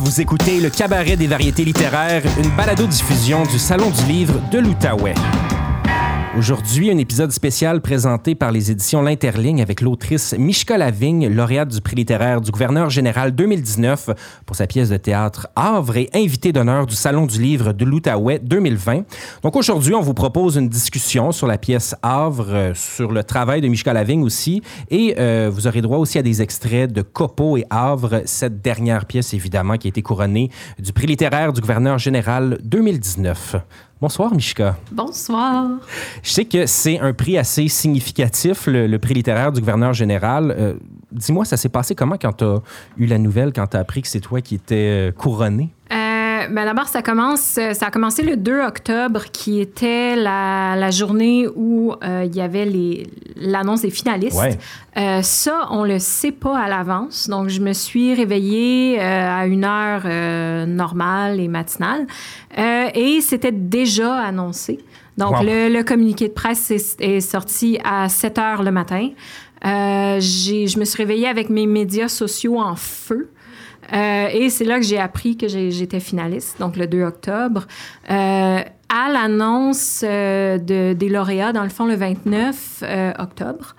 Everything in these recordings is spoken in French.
Vous écoutez le Cabaret des variétés littéraires, une balado-diffusion du Salon du livre de l'Outaouais. Aujourd'hui, un épisode spécial présenté par les éditions L'Interligne avec l'autrice Mishka Lavigne, lauréate du prix littéraire du gouverneur général 2019 pour sa pièce de théâtre Havre et invitée d'honneur du Salon du livre de l'Outaouais 2020. Donc aujourd'hui, on vous propose une discussion sur la pièce Havre, euh, sur le travail de Mishka Lavigne aussi, et euh, vous aurez droit aussi à des extraits de Copo et Havre, cette dernière pièce évidemment qui a été couronnée du prix littéraire du gouverneur général 2019. Bonsoir, Mishka. Bonsoir. Je sais que c'est un prix assez significatif, le, prix littéraire du gouverneur général. Euh, dis-moi, ça s'est passé comment quand tu as eu la nouvelle, quand tu as appris que c'est toi qui étais euh, couronné? Ben d'abord, ça commence, euh, ça a commencé le 2 octobre, qui était la, la journée où euh, il y avait l'annonce des finalistes. Euh, ça, on le sait pas à l'avance. Donc, je me suis réveillée à une heure normale et matinale, et c'était déjà annoncé. Donc, le, le, communiqué de presse est, est, sorti à 7 heures le matin. je me suis réveillée avec mes médias sociaux en feu. Euh, et c'est là que j'ai appris que j'étais finaliste, donc le 2 octobre. Euh, à l'annonce euh, de, des lauréats, dans le fond, le 29 octobre,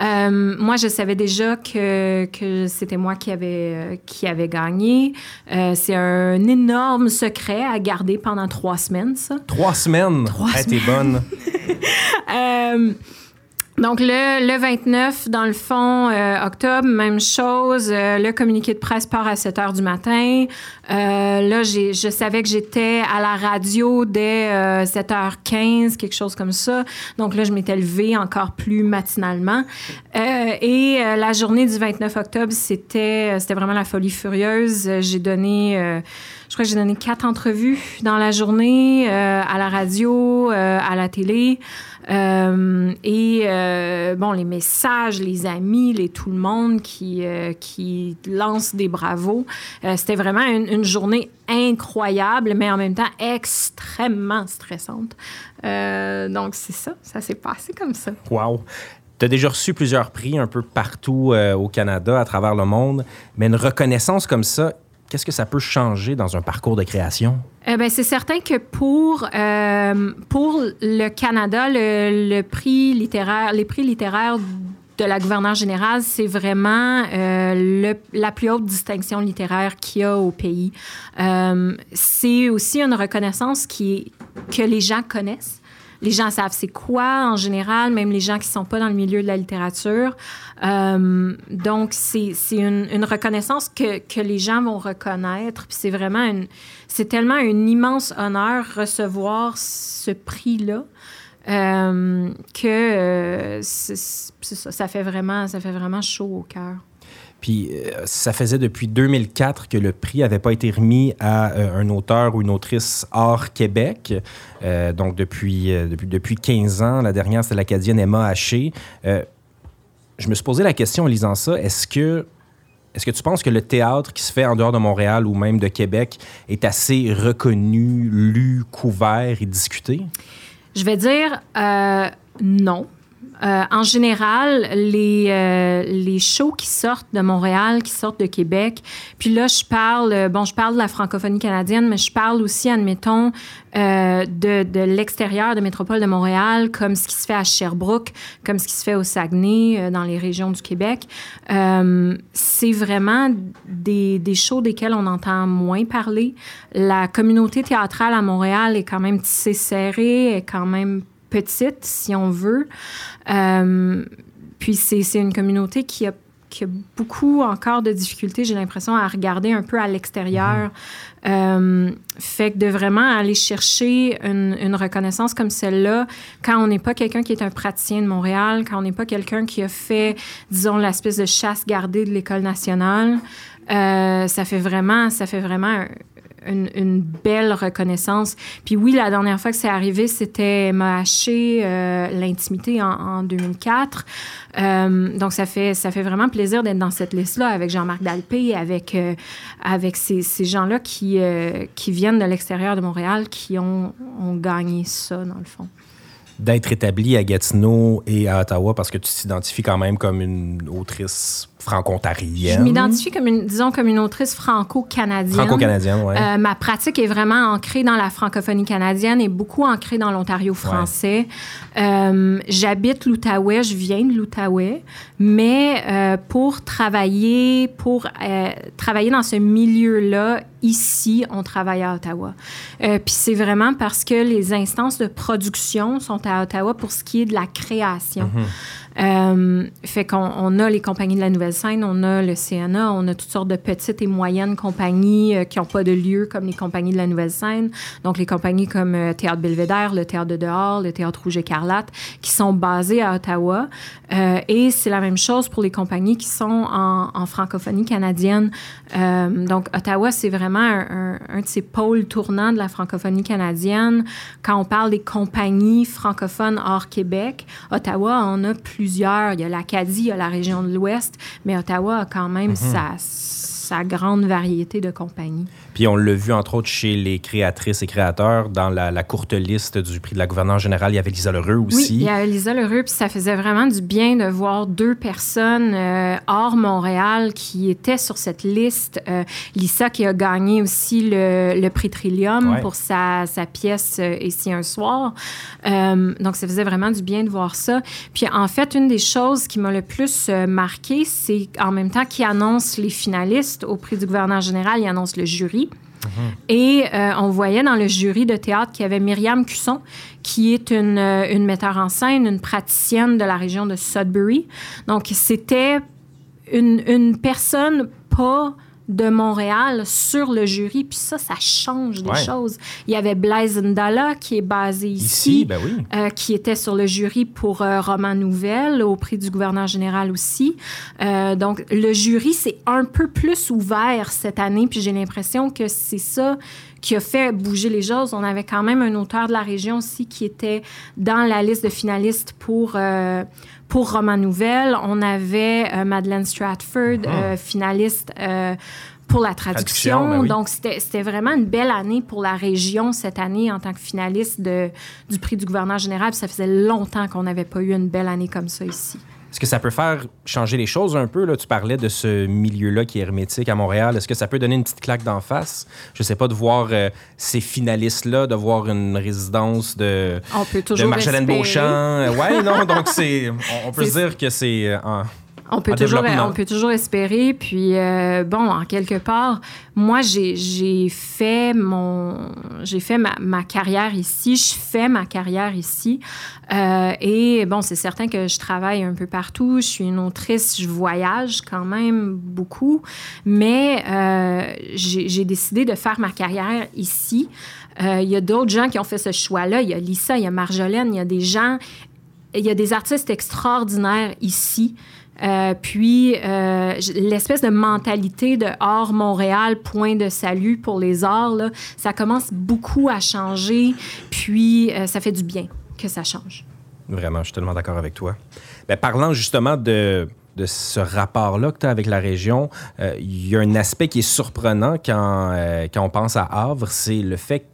moi, je savais déjà que, que c'était moi qui avait, qui avait gagné. c'est un énorme secret à garder pendant trois semaines, ça. Trois semaines? Trois semaines. T'es bonne. Donc, le, le 29, dans le fond, euh, octobre, même chose. Euh, le communiqué de presse part à 7 heures du matin. Euh, là, je savais que j'étais à la radio dès 7h15, quelque chose comme ça. Donc là, je m'étais levée encore plus matinalement. et la journée du 29 octobre, c'était c'était vraiment la folie furieuse. J'ai donné je crois que j'ai donné quatre entrevues dans la journée, à la radio, à la télé. Euh, et euh, bon, les messages, les amis, les tout le monde qui, euh, qui lancent des bravos. C'était vraiment une, journée incroyable, mais en même temps extrêmement stressante. donc, c'est ça, ça s'est passé comme ça. Wow! Tu as déjà reçu plusieurs prix un peu partout au Canada, à travers le monde, mais une reconnaissance comme ça, qu'est-ce que ça peut changer dans un parcours de création? Eh ben, c'est certain que pour, euh, pour le Canada, le, prix littéraire, les prix littéraires de la gouverneure générale, c'est vraiment euh, la plus haute distinction littéraire qu'il y a au pays. Euh, c'est aussi une reconnaissance qui, que les gens connaissent les gens savent c'est quoi en général, même les gens qui sont pas dans le milieu de la littérature. Euh, donc, c'est une, une, reconnaissance que, que, les gens vont reconnaître. Puis c'est vraiment une, c'est tellement un immense honneur recevoir ce prix-là. Euh, que euh, ça, fait vraiment, ça fait vraiment chaud au cœur. Puis euh, ça faisait depuis 2004 que le prix n'avait pas été remis à euh, un auteur ou une autrice hors Québec. Euh, donc depuis, depuis, depuis 15 ans, la dernière, c'est l'Acadienne Emma Haché. je me suis posé la question en lisant ça, est-ce que, est-ce que tu penses que le théâtre qui se fait en dehors de Montréal ou même de Québec est assez reconnu, lu, couvert et discuté? Je vais dire non. Euh, en général, les, euh, les shows qui sortent de Montréal, qui sortent de Québec, puis là, je parle, euh, bon, je parle de la francophonie canadienne, mais je parle aussi, admettons, de, de l'extérieur de métropole de Montréal, comme ce qui se fait à Sherbrooke, comme ce qui se fait au Saguenay, dans les régions du Québec. c'est vraiment des, des shows desquels on entend moins parler. La communauté théâtrale à Montréal est quand même tissée serrée, est quand même petite, si on veut. Euh, puis c'est une communauté qui a, qui a, beaucoup encore de difficultés, j'ai l'impression, à regarder un peu à l'extérieur. Mm-hmm. Euh, fait que de vraiment aller chercher une, une reconnaissance comme celle-là, quand on n'est pas quelqu'un qui est un praticien de Montréal, quand on n'est pas quelqu'un qui a fait, disons, l'espèce de chasse gardée de l'École nationale, euh, ça fait vraiment, ça fait vraiment une, belle reconnaissance. Puis oui, la dernière fois que c'est arrivé, c'était MAH, euh, l'intimité en, 2004. Euh, donc, ça fait, ça fait vraiment plaisir d'être dans cette liste-là avec Jean-Marc Dalpé, avec, euh, avec ces, ces gens-là qui, qui viennent de l'extérieur de Montréal, qui ont, ont gagné ça, dans le fond. D'être établie à Gatineau et à Ottawa parce que tu t'identifies quand même comme une autrice franco-ontarienne. Je m'identifie comme une, disons, comme une autrice franco-canadienne. Franco-canadienne, oui. Euh, ma pratique est vraiment ancrée dans la francophonie canadienne et beaucoup ancrée dans l'Ontario français. Euh, j'habite l'Outaouais, je viens de l'Outaouais, mais euh, pour travailler, pour travailler dans ce milieu-là, ici, on travaille à Ottawa. Puis c'est vraiment parce que les instances de production sont à Ottawa pour ce qui est de la création. Mm-hmm. Euh, fait qu'on on a les compagnies de la nouvelle scène, on a le CNA, on a toutes sortes de petites et moyennes compagnies euh, qui n'ont pas de lieu comme les compagnies de la nouvelle scène. Donc les compagnies comme euh, Théâtre Belvédère, le Théâtre de dehors, le Théâtre Rouge Écarlate, qui sont basées à Ottawa. et c'est la même chose pour les compagnies qui sont en, francophonie canadienne. donc Ottawa, c'est vraiment un, un, de ces pôles tournants de la francophonie canadienne. Quand on parle des compagnies francophones hors Québec, Ottawa en a plus il y a l'Acadie, il y a la région de l'Ouest, mais Ottawa a quand même mhm. sa, sa grande variété de compagnies. Puis on l'a vu, entre autres, chez les créatrices et créateurs, dans la, courte liste du prix de la gouverneure générale, il y avait Lisa Lheureux aussi. Oui, il y avait Lisa Lheureux, puis ça faisait vraiment du bien de voir deux personnes euh, hors Montréal qui étaient sur cette liste. Euh, Lisa qui a gagné aussi le, prix Trillium pour sa, sa pièce euh, Ici un soir. donc ça faisait vraiment du bien de voir ça. Puis en fait, une des choses qui m'a le plus marqué, c'est en même temps qu'il annonce les finalistes au prix du gouverneur général, il annonce le jury. Et euh, on voyait dans le jury de théâtre qu'il y avait Myriam Cusson, qui est une, euh, une metteur en scène, une praticienne de la région de Sudbury. Donc, c'était une, une personne pas de Montréal sur le jury. Puis ça, ça change des choses. Il y avait Blaise Ndala, qui est basé ici, ben oui. euh, qui était sur le jury pour euh, Roman Nouvelle, au prix du gouverneur général aussi. Euh, donc, le jury, c'est un peu plus ouvert cette année. Puis j'ai l'impression que c'est ça qui a fait bouger les choses. On avait quand même un auteur de la région aussi qui était dans la liste de finalistes pour, pour Roman Nouvelle. On avait euh, Madeleine Stratford, ah. euh, finaliste pour la traduction. Ben Donc, c'était vraiment une belle année pour la région cette année en tant que finaliste de, du prix du gouverneur général. ça faisait longtemps qu'on n'avait pas eu une belle année comme ça ici. Est-ce que ça peut faire changer les choses un peu? Là? Tu parlais de ce milieu-là qui est hermétique à Montréal. Est-ce que ça peut donner une petite claque d'en face? Je sais pas, de voir euh, ces finalistes-là, de voir une résidence de, on peut toujours de Marjolaine Beauchamp. Oui, non, donc c'est, on, peut dire que c'est... Euh, on peut, toujours, on peut toujours espérer. Puis, euh, bon, en quelque part, moi, j'ai fait, mon, j'ai fait ma, ma, carrière ici. Je fais ma carrière ici. Euh, et, bon, c'est certain que je travaille un peu partout. Je suis une autrice. Je voyage quand même beaucoup. Mais euh, j'ai décidé de faire ma carrière ici. Il y a d'autres gens qui ont fait ce choix-là. Il y a Lisa, il y a Marjolaine, il y a des gens... Il y a des artistes extraordinaires ici. Euh, puis, euh, l'espèce de mentalité de hors Montréal, point de salut pour les arts, ça commence beaucoup à changer. Puis, euh, ça fait du bien que ça change. Vraiment, je suis tellement d'accord avec toi. Ben, parlant justement de, de ce rapport-là que tu as avec la région, il y a un aspect qui est surprenant quand, quand on pense à Havre, c'est le fait que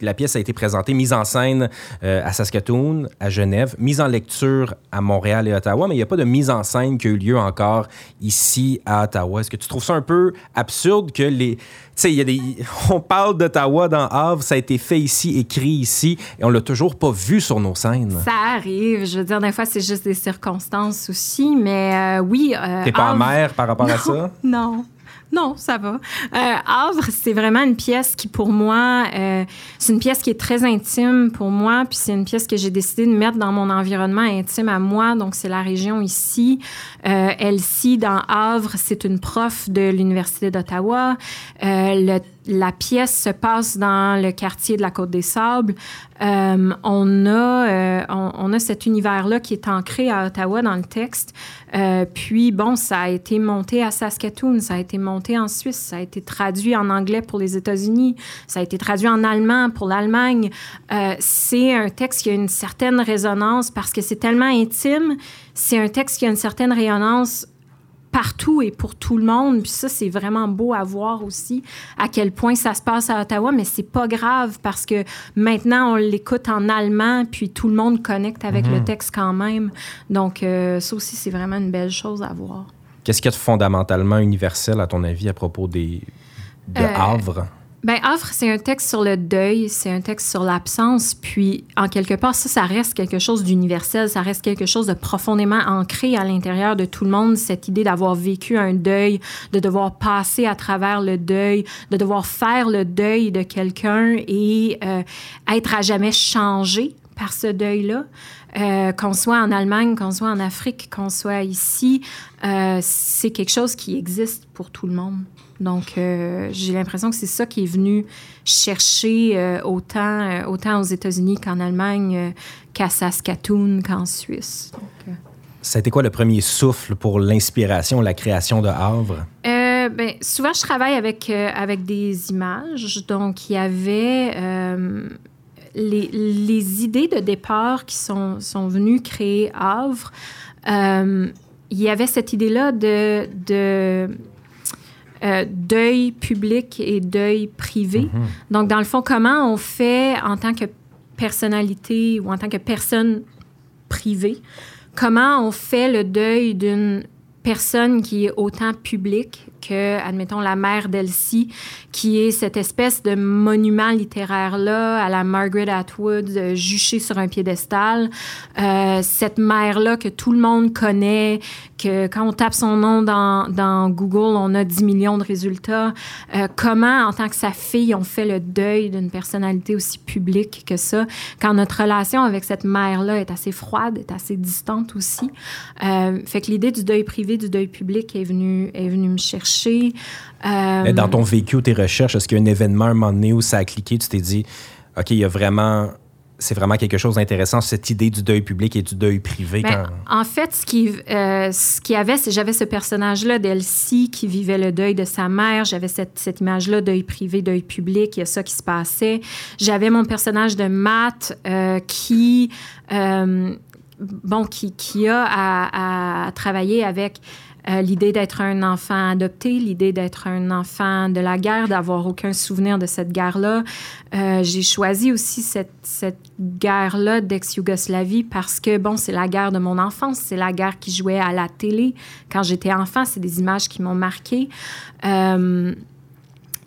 la pièce a été présentée, mise en scène euh, à Saskatoon, à Genève, mise en lecture à Montréal et Ottawa, mais il n'y a pas de mise en scène qui a eu lieu encore ici à Ottawa. Est-ce que tu trouves ça un peu absurde que les... Tu sais, il y a des... on parle d'Ottawa dans Havre, ça a été fait ici, écrit ici, et on l'a toujours pas vu sur nos scènes. Ça arrive. Je veux dire, des fois, c'est juste des circonstances aussi, mais euh, oui... Euh, T'es pas amère par rapport à ça? Non. Non, ça va. Euh, Havre, c'est vraiment une pièce qui, pour moi, euh, c'est une pièce qui est très intime pour moi, puis c'est une pièce que j'ai décidé de mettre dans mon environnement intime à moi. Donc, c'est la région ici. Euh, Elsie, dans Havre, c'est une prof de l'Université d'Ottawa. Euh, la pièce se passe dans le quartier de la Côte des Sables. Euh, on, a, euh, on, a cet univers-là qui est ancré à Ottawa dans le texte. Euh, puis, bon, ça a été monté à Saskatoon, ça a été monté en Suisse, ça a été traduit en anglais pour les États-Unis, ça a été traduit en allemand pour l'Allemagne. c'est un texte qui a une certaine résonance parce que c'est tellement intime. C'est un texte qui a une certaine résonance partout et pour tout le monde. Puis ça, c'est vraiment beau à voir aussi à quel point ça se passe à Ottawa, mais c'est pas grave parce que maintenant, on l'écoute en allemand, puis tout le monde connecte avec le mhm. texte quand même. Donc, euh, ça aussi, c'est vraiment une belle chose à voir. Qu'est-ce qu'il y a de fondamentalement universel, à ton avis, à propos des, de euh, Havre? Ben, Havre, c'est un texte sur le deuil, c'est un texte sur l'absence, puis en quelque part, ça, ça reste quelque chose d'universel, ça reste quelque chose de profondément ancré à l'intérieur de tout le monde, cette idée d'avoir vécu un deuil, de devoir passer à travers le deuil, de devoir faire le deuil de quelqu'un et euh, être à jamais changé par ce deuil-là. Euh, qu'on soit en Allemagne, qu'on soit en Afrique, qu'on soit ici, euh, c'est quelque chose qui existe pour tout le monde. Donc, euh, j'ai l'impression que c'est ça qui est venu chercher autant, autant aux États-Unis qu'en Allemagne, qu'à Saskatoon, qu'en Suisse. ça a été quoi le premier souffle pour l'inspiration, la création de Havre? Ben, souvent, je travaille avec, avec des images. Donc, il y avait les, les, idées de départ qui sont, sont venues créer Havre. il y avait cette idée-là de, de euh, deuil public et deuil privé. Mhm. Donc, dans le fond, comment on fait en tant que personnalité ou en tant que personne privée, comment on fait le deuil d'une personne qui est autant publique que, admettons, la mère d'Elsie, qui est cette espèce de monument littéraire-là à la Margaret Atwood, euh, juchée sur un piédestal. Euh, cette mère-là que tout le monde connaît, que quand on tape son nom dans, Google, on a 10 millions de résultats. Euh, comment, en tant que sa fille, on fait le deuil d'une personnalité aussi publique que ça, quand notre relation avec cette mère-là est assez froide, est assez distante aussi. Fait que l'idée du deuil privé, du deuil public est venue, est venue me chercher euh, dans ton vécu ou tes recherches, est-ce qu'il y a un événement, un moment donné où ça a cliqué, tu t'es dit, OK, il y a vraiment c'est vraiment quelque chose d'intéressant, cette idée du deuil public et du deuil privé. Ben, en fait, ce qui, euh, ce qui avait, c'est j'avais ce personnage-là d'Elsie qui vivait le deuil de sa mère. J'avais cette, cette image-là, deuil privé, deuil public. Il y a ça qui se passait. J'avais mon personnage de Matt euh, qui, bon, qui, qui a à, à travailler avec euh, l'idée d'être un enfant adopté, l'idée d'être un enfant de la guerre, d'avoir aucun souvenir de cette guerre-là. Euh, j'ai choisi aussi cette, cette guerre-là d'ex-Yougoslavie parce que, bon, c'est la guerre de mon enfance, c'est la guerre qui jouait à la télé quand j'étais enfant, c'est des images qui m'ont marqué. Euh,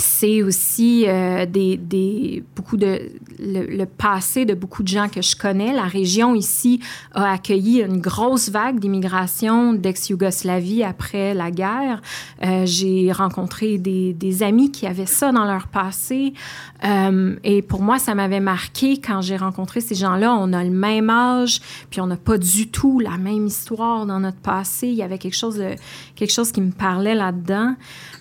c'est aussi euh, des, des, beaucoup de le, passé de beaucoup de gens que je connais. La région ici a accueilli une grosse vague d'immigration d'ex-Yougoslavie après la guerre. Euh, j'ai rencontré des, des, amis qui avaient ça dans leur passé. Euh, et pour moi, ça m'avait marqué quand j'ai rencontré ces gens-là. On a le même âge, puis on n'a pas du tout la même histoire dans notre passé. Il y avait quelque chose, quelque chose qui me parlait là-dedans.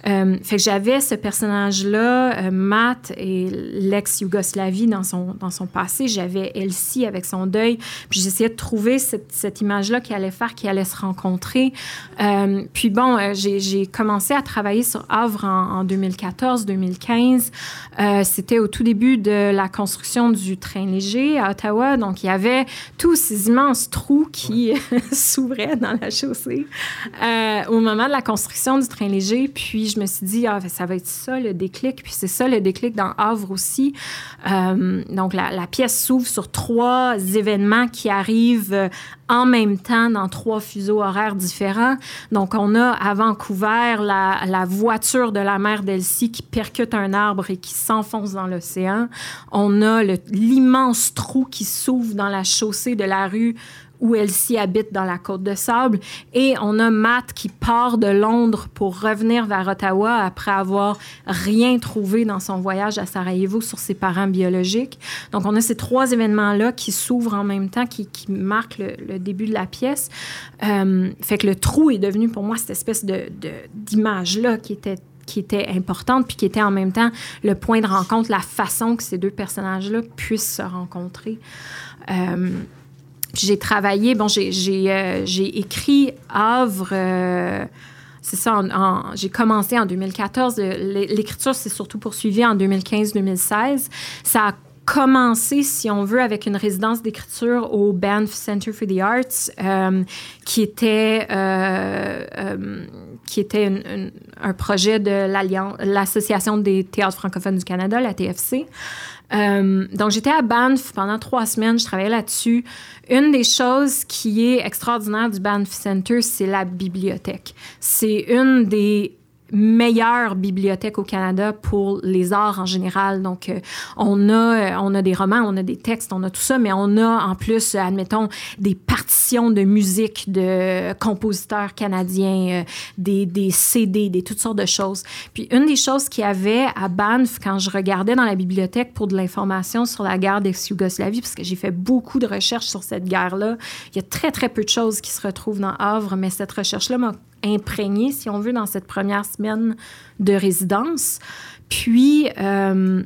fait que j'avais ce personnage là euh, Matt et l'ex-Yougoslavie dans son, dans son passé. J'avais Elsie avec son deuil. Puis j'essayais de trouver cette, cette image-là qui allait faire, qui allait se rencontrer. Euh, puis bon, euh, j'ai commencé à travailler sur Havre en, 2014-2015. C'était au tout début de la construction du train léger à Ottawa. Donc il y avait tous ces immenses trous qui s'ouvraient dans la chaussée au moment de la construction du train léger. Puis je me suis dit, ah, ça va être ça le déclic. Puis c'est ça le déclic dans Havre aussi. Euh, donc la, pièce s'ouvre sur trois événements qui arrivent euh, en même temps dans trois fuseaux horaires différents. Donc on a à Vancouver la, la voiture de la mère d'Elsie qui percute un arbre et qui s'enfonce dans l'océan. On a l'immense trou qui s'ouvre dans la chaussée de la rue où Elsie habite dans la côte de sable. Et on a Matt qui part de Londres pour revenir vers Ottawa après avoir rien trouvé dans son voyage à Sarajevo sur ses parents biologiques. Donc, on a ces trois événements-là qui s'ouvrent en même temps, qui, marquent le, début de la pièce. Euh, fait que le trou est devenu pour moi cette espèce d'image-là qui était qui était importante, puis qui était en même temps le point de rencontre, la façon que ces deux personnages-là puissent se rencontrer. Euh, j'ai travaillé, bon, j'ai euh, écrit Havre. Euh, c'est ça, j'ai commencé en 2014. L'écriture s'est surtout poursuivie en 2015-2016. Ça a commencé, si on veut, avec une résidence d'écriture au Banff Center for the Arts, euh, qui était qui était un projet de l'Association des théâtres francophones du Canada, la TFC. Euh, donc, j'étais à Banff pendant trois semaines, je travaillais là-dessus. Une des choses qui est extraordinaire du Banff Center, c'est la bibliothèque. C'est une des meilleure bibliothèque au Canada pour les arts en général. Donc, euh, on, a, euh, on a des romans, on a des textes, on a tout ça, mais on a en plus, admettons, des partitions de musique de compositeurs canadiens, euh, des, des, CD, des toutes sortes de choses. Puis, une des choses qu'il y avait à Banff, quand je regardais dans la bibliothèque pour de l'information sur la guerre d'ex-Yougoslavie, parce que j'ai fait beaucoup de recherches sur cette guerre-là, il y a très, très peu de choses qui se retrouvent dans Havre, mais cette recherche-là m'a imprégné, si on veut, dans cette première semaine de résidence. Puis, euh,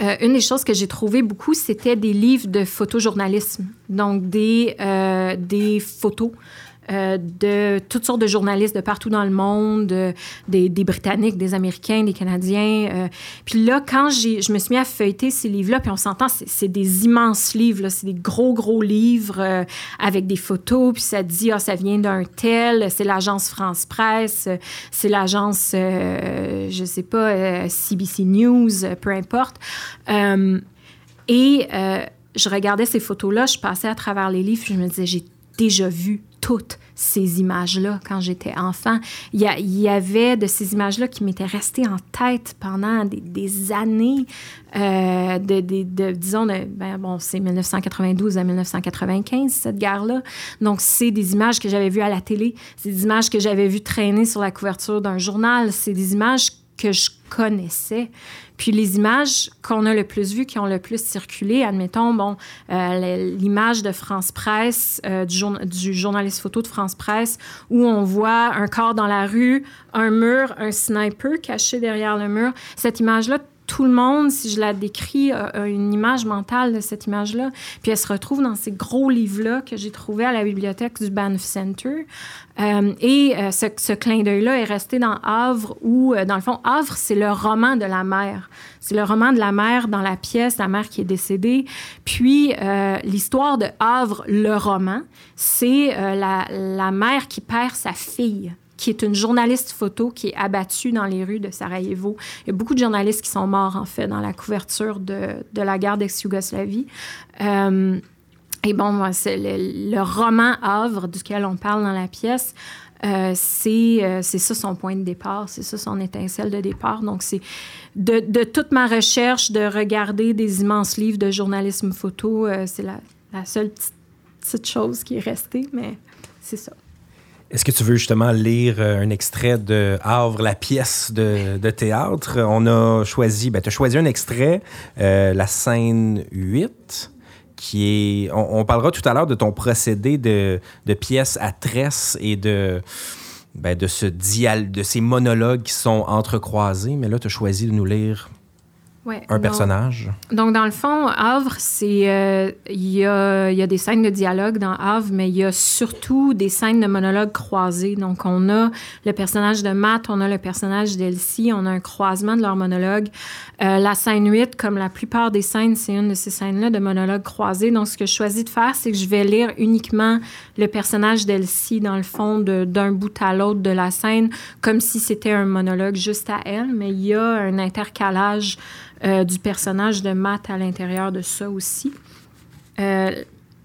euh, une des choses que j'ai trouvé beaucoup, c'était des livres de photojournalisme, donc des, euh, des photos euh, de toutes sortes de journalistes de partout dans le monde, des, Britanniques, des Américains, des Canadiens. Euh. puis là, quand je me suis mis à feuilleter ces livres-là, puis on s'entend, c'est des immenses livres, c'est des gros, gros livres euh, avec des photos, puis ça dit, ah, ça vient d'un tel, c'est l'agence France Presse, c'est l'agence, je sais pas, CBC News, peu importe. et je regardais ces photos-là, je passais à travers les livres, puis je me disais, j'ai déjà vu toutes ces images-là quand j'étais enfant. Il y, avait de ces images-là qui m'étaient restées en tête pendant des, années, euh, de, disons, ben, bon, c'est 1992 à 1995, cette guerre-là. Donc, c'est des images que j'avais vues à la télé, c'est des images que j'avais vues traîner sur la couverture d'un journal, c'est des images que je connaissais. Puis les images qu'on a le plus vues, qui ont le plus circulé, admettons, bon, euh, l'image de France Presse, euh, du, du, journaliste photo de France Presse, où on voit un corps dans la rue, un mur, un sniper caché derrière le mur. Cette image-là, tout le monde, si je la décris, a, une image mentale de cette image-là. Puis elle se retrouve dans ces gros livres-là que j'ai trouvés à la bibliothèque du Banff Center. Euh, et euh, ce, clin d'œil-là est resté dans Havre, où, euh, dans le fond, Havre, c'est le roman de la mère. C'est le roman de la mère dans la pièce, la mère qui est décédée. Puis, l'histoire de Havre, le roman, c'est la mère qui perd sa fille qui est une journaliste photo qui est abattue dans les rues de Sarajevo. Il y a beaucoup de journalistes qui sont morts, en fait, dans la couverture de, de la guerre d'ex-Yougoslavie. Euh, et bon, c'est le, roman Havre duquel on parle dans la pièce. Euh, euh, c'est ça son point de départ, c'est ça son étincelle de départ. Donc, c'est de, de, toute ma recherche de regarder des immenses livres de journalisme photo, c'est la, la, seule petite chose qui est restée, mais c'est ça. Est-ce que tu veux justement lire euh, un extrait de Havre, la pièce de, théâtre? On a choisi, ben, tu as choisi un extrait, euh, la scène 8, qui est. On, parlera tout à l'heure de ton procédé de, pièce à tresse et de. Ben, de, ce dial, de ces monologues qui sont entrecroisés, mais là, tu as choisi de nous lire un personnage? Donc, dans le fond, Havre, c'est. Euh, il y, a, y, a, des scènes de dialogue dans Havre, mais il y a surtout des scènes de monologue croisés. Donc, on a le personnage de Matt, on a le personnage d'Elsie, on a un croisement de leur monologue. Euh, la scène 8, comme la plupart des scènes, c'est une de ces scènes-là de monologue croisés. Donc, ce que je choisis de faire, c'est que je vais lire uniquement le personnage d'Elsie, dans le fond, d'un bout à l'autre de la scène, comme si c'était un monologue juste à elle, mais il y a un intercalage. Euh, du personnage de Matt à l'intérieur de ça aussi. Euh,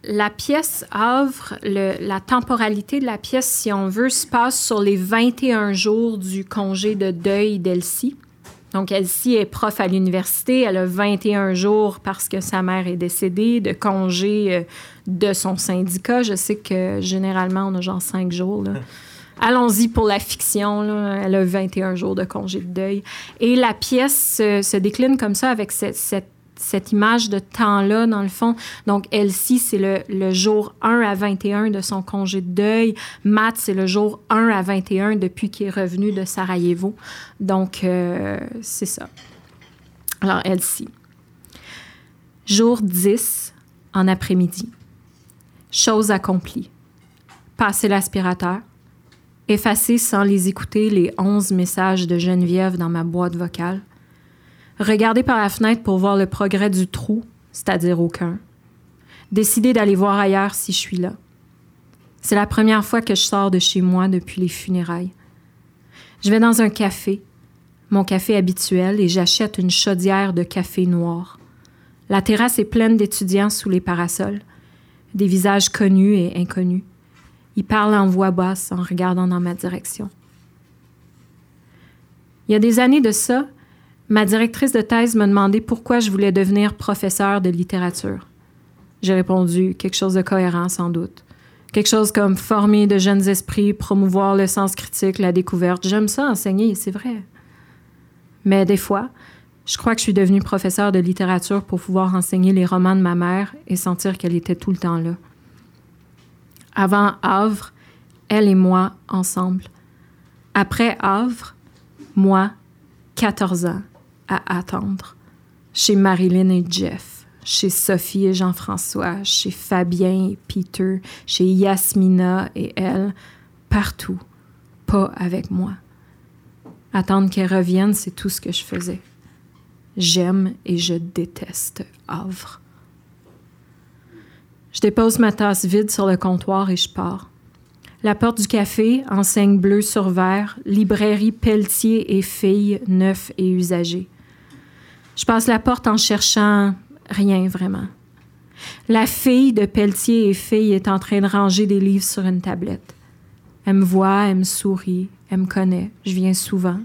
la pièce Havre, la temporalité de la pièce, si on veut, se passe sur les 21 jours du congé de deuil d'Elsie. Donc, Elsie est prof à l'université. Elle a 21 jours parce que sa mère est décédée de congé euh, de son syndicat. Je sais que généralement, on a genre 5 jours. Là. allons-y pour la fiction. Elle a 21 jours de congé de deuil. Et la pièce se, décline comme ça avec cette, image de temps-là, dans le fond. Donc, Elsie, c'est le, jour 1 à 21 de son congé de deuil. Matt, c'est le jour 1 à 21 depuis qu'il est revenu de Sarajevo. Donc, euh, c'est ça. Alors, Elsie. Jour 10, en après-midi. Chose accomplie. Passer l'aspirateur, effacer sans les écouter les onze messages de Geneviève dans ma boîte vocale, regarder par la fenêtre pour voir le progrès du trou, c'est-à-dire aucun, décider d'aller voir ailleurs si je suis là. C'est la première fois que je sors de chez moi depuis les funérailles. Je vais dans un café, mon café habituel, et j'achète une chaudière de café noir. La terrasse est pleine d'étudiants sous les parasols, des visages connus et inconnus. Ils parlent en voix basse en regardant dans ma direction. Il y a des années de ça, ma directrice de thèse m'a demandé pourquoi je voulais devenir professeur de littérature. J'ai répondu quelque chose de cohérent sans doute. Quelque chose comme former de jeunes esprits, promouvoir le sens critique, la découverte. J'aime ça enseigner, c'est vrai. Mais des fois, je crois que je suis devenue professeur de littérature pour pouvoir enseigner les romans de ma mère et sentir qu'elle était tout le temps là. Avant Havre, elle et moi ensemble. Après Havre, moi, 14 ans à attendre. Chez Marilyn et Jeff, chez Sophie et Jean-François, chez Fabien et Peter, chez Yasmina et elle, partout, pas avec moi. Attendre qu'elle revienne, c'est tout ce que je faisais. J'aime et je déteste Havre. Je dépose ma tasse vide sur le comptoir et je pars. La porte du café, enseigne bleue sur verre, librairie Pelletier et filles, neuf et usagés. Je passe la porte en cherchant rien vraiment. La fille de Pelletier et filles est en train de ranger des livres sur une tablette. Elle me voit, elle me sourit, elle me connaît, je viens souvent.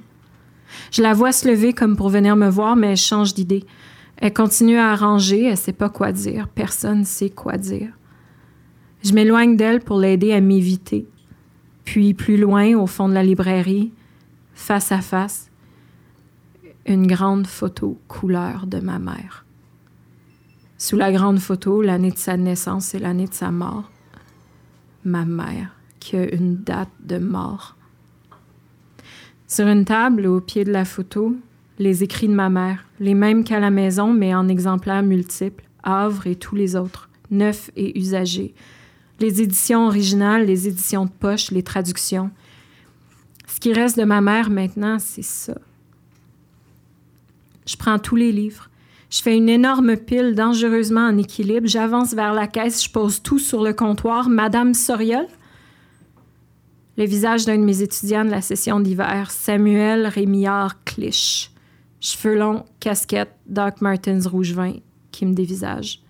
Je la vois se lever comme pour venir me voir, mais elle change d'idée. Elle continue à ranger, elle sait pas quoi dire, personne ne sait quoi dire. Je m'éloigne d'elle pour l'aider à m'éviter. Puis plus loin, au fond de la librairie, face à face, une grande photo couleur de ma mère. Sous la grande photo, l'année de sa naissance et l'année de sa mort. Ma mère, qui a une date de mort. Sur une table, au pied de la photo, les écrits de ma mère, les mêmes qu'à la maison, mais en exemplaires multiples, Havre et tous les autres, neufs et usagés, les éditions originales, les éditions de poche, les traductions. Ce qui reste de ma mère maintenant, c'est ça. Je prends tous les livres. Je fais une énorme pile dangereusement en équilibre. J'avance vers la caisse. Je pose tout sur le comptoir. Madame Soriol? Le visage d'un de mes étudiants de la session d'hiver, Samuel Rémillard Clich. Cheveux longs, casquette, Doc Martens rouge vin, qui me dévisage.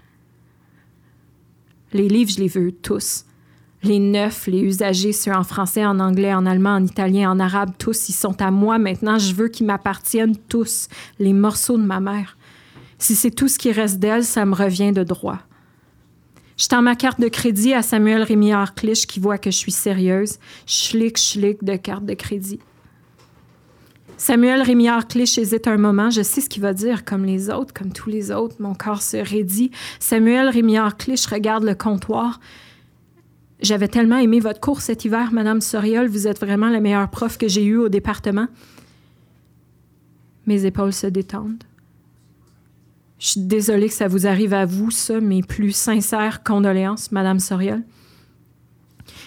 Les livres, je les veux tous. Les neufs, les usagés, ceux en français, en anglais, en allemand, en italien, en arabe, tous, ils sont à moi maintenant. Je veux qu'ils m'appartiennent tous. Les morceaux de ma mère. Si c'est tout ce qui reste d'elle, ça me revient de droit. Je tends ma carte de crédit à Samuel Rémillard Clich qui voit que je suis sérieuse. Schlick, schlick de carte de crédit. Samuel Rémillard Clich hésite un moment. Je sais ce qu'il va dire, comme les autres, comme tous les autres. Mon corps se raidit. Samuel Rémillard Clich regarde le comptoir. J'avais tellement aimé votre cours cet hiver, Madame Soriol. Vous êtes vraiment la meilleure prof que j'ai eue au département. Mes épaules se détendent. Je suis désolée que ça vous arrive à vous, ça, mes plus sincères condoléances, Madame Soriol.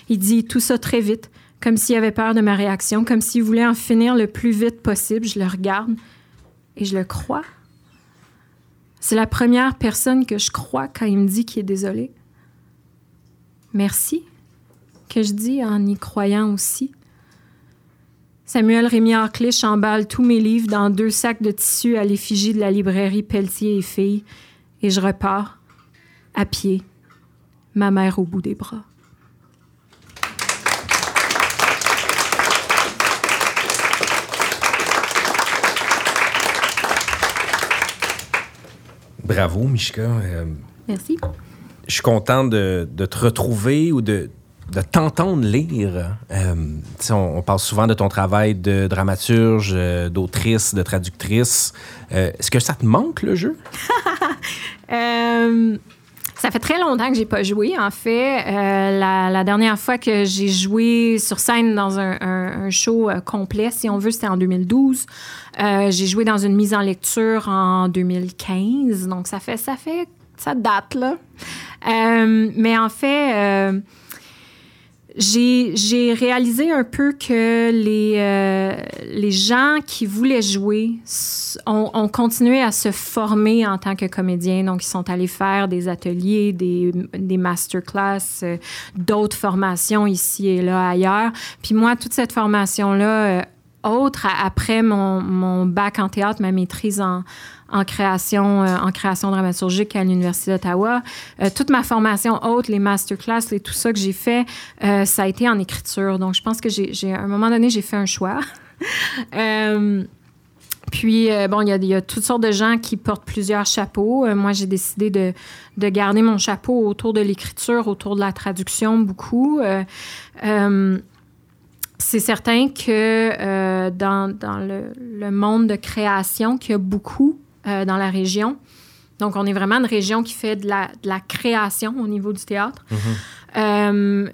Il dit tout ça très vite comme s'il avait peur de ma réaction, comme s'il voulait en finir le plus vite possible. Je le regarde et je le crois. C'est la première personne que je crois quand il me dit qu'il est désolé. Merci, que je dis en y croyant aussi. Samuel Rémy Arclich emballe tous mes livres dans deux sacs de tissu à l'effigie de la librairie Pelletier et Filles et je repars, à pied, ma mère au bout des bras. Bravo, Mishka. Euh, Merci. Je suis content de, te retrouver ou de, t'entendre lire. Euh, on, parle souvent de ton travail de dramaturge, euh, d'autrice, de traductrice. Est-ce que ça te manque, le jeu? Ça fait très longtemps que j'ai pas joué. En fait, euh, la, dernière fois que j'ai joué sur scène dans un, show euh, complet, si on veut, c'était en 2012. Euh, j'ai joué dans une mise en lecture en 2015. Donc ça fait ça fait ça date là. mais en fait j'ai réalisé un peu que les, euh, les gens qui voulaient jouer ont, continué à se former en tant que comédiens. Donc, ils sont allés faire des ateliers, des, des masterclass, euh, d'autres formations ici et là, ailleurs. Puis moi, toute cette formation-là, euh, autre, après mon, bac en théâtre, ma maîtrise en, création, euh, en création dramaturgique à l'Université d'Ottawa. Euh, toute ma formation haute, les masterclass, et tout ça que j'ai fait, euh, ça a été en écriture. Donc, je pense que j'ai, un moment donné, j'ai fait un choix. Puis, bon, il y, a, toutes sortes de gens qui portent plusieurs chapeaux. moi, j'ai décidé de, de, garder mon chapeau autour de l'écriture, autour de la traduction, beaucoup. C'est certain que dans, dans le, le, monde de création, qu'il y a beaucoup euh, dans la région. Donc, on est vraiment une région qui fait de la, de la création au niveau du théâtre. Mm-hmm. Euh,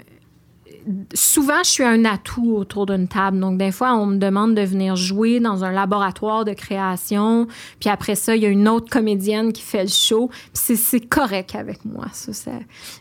souvent, je suis un atout autour d'une table. Donc, des fois, on me demande de venir jouer dans un laboratoire de création. Puis après ça, il y a une autre comédienne qui fait le show. Puis c'est correct avec moi, ça.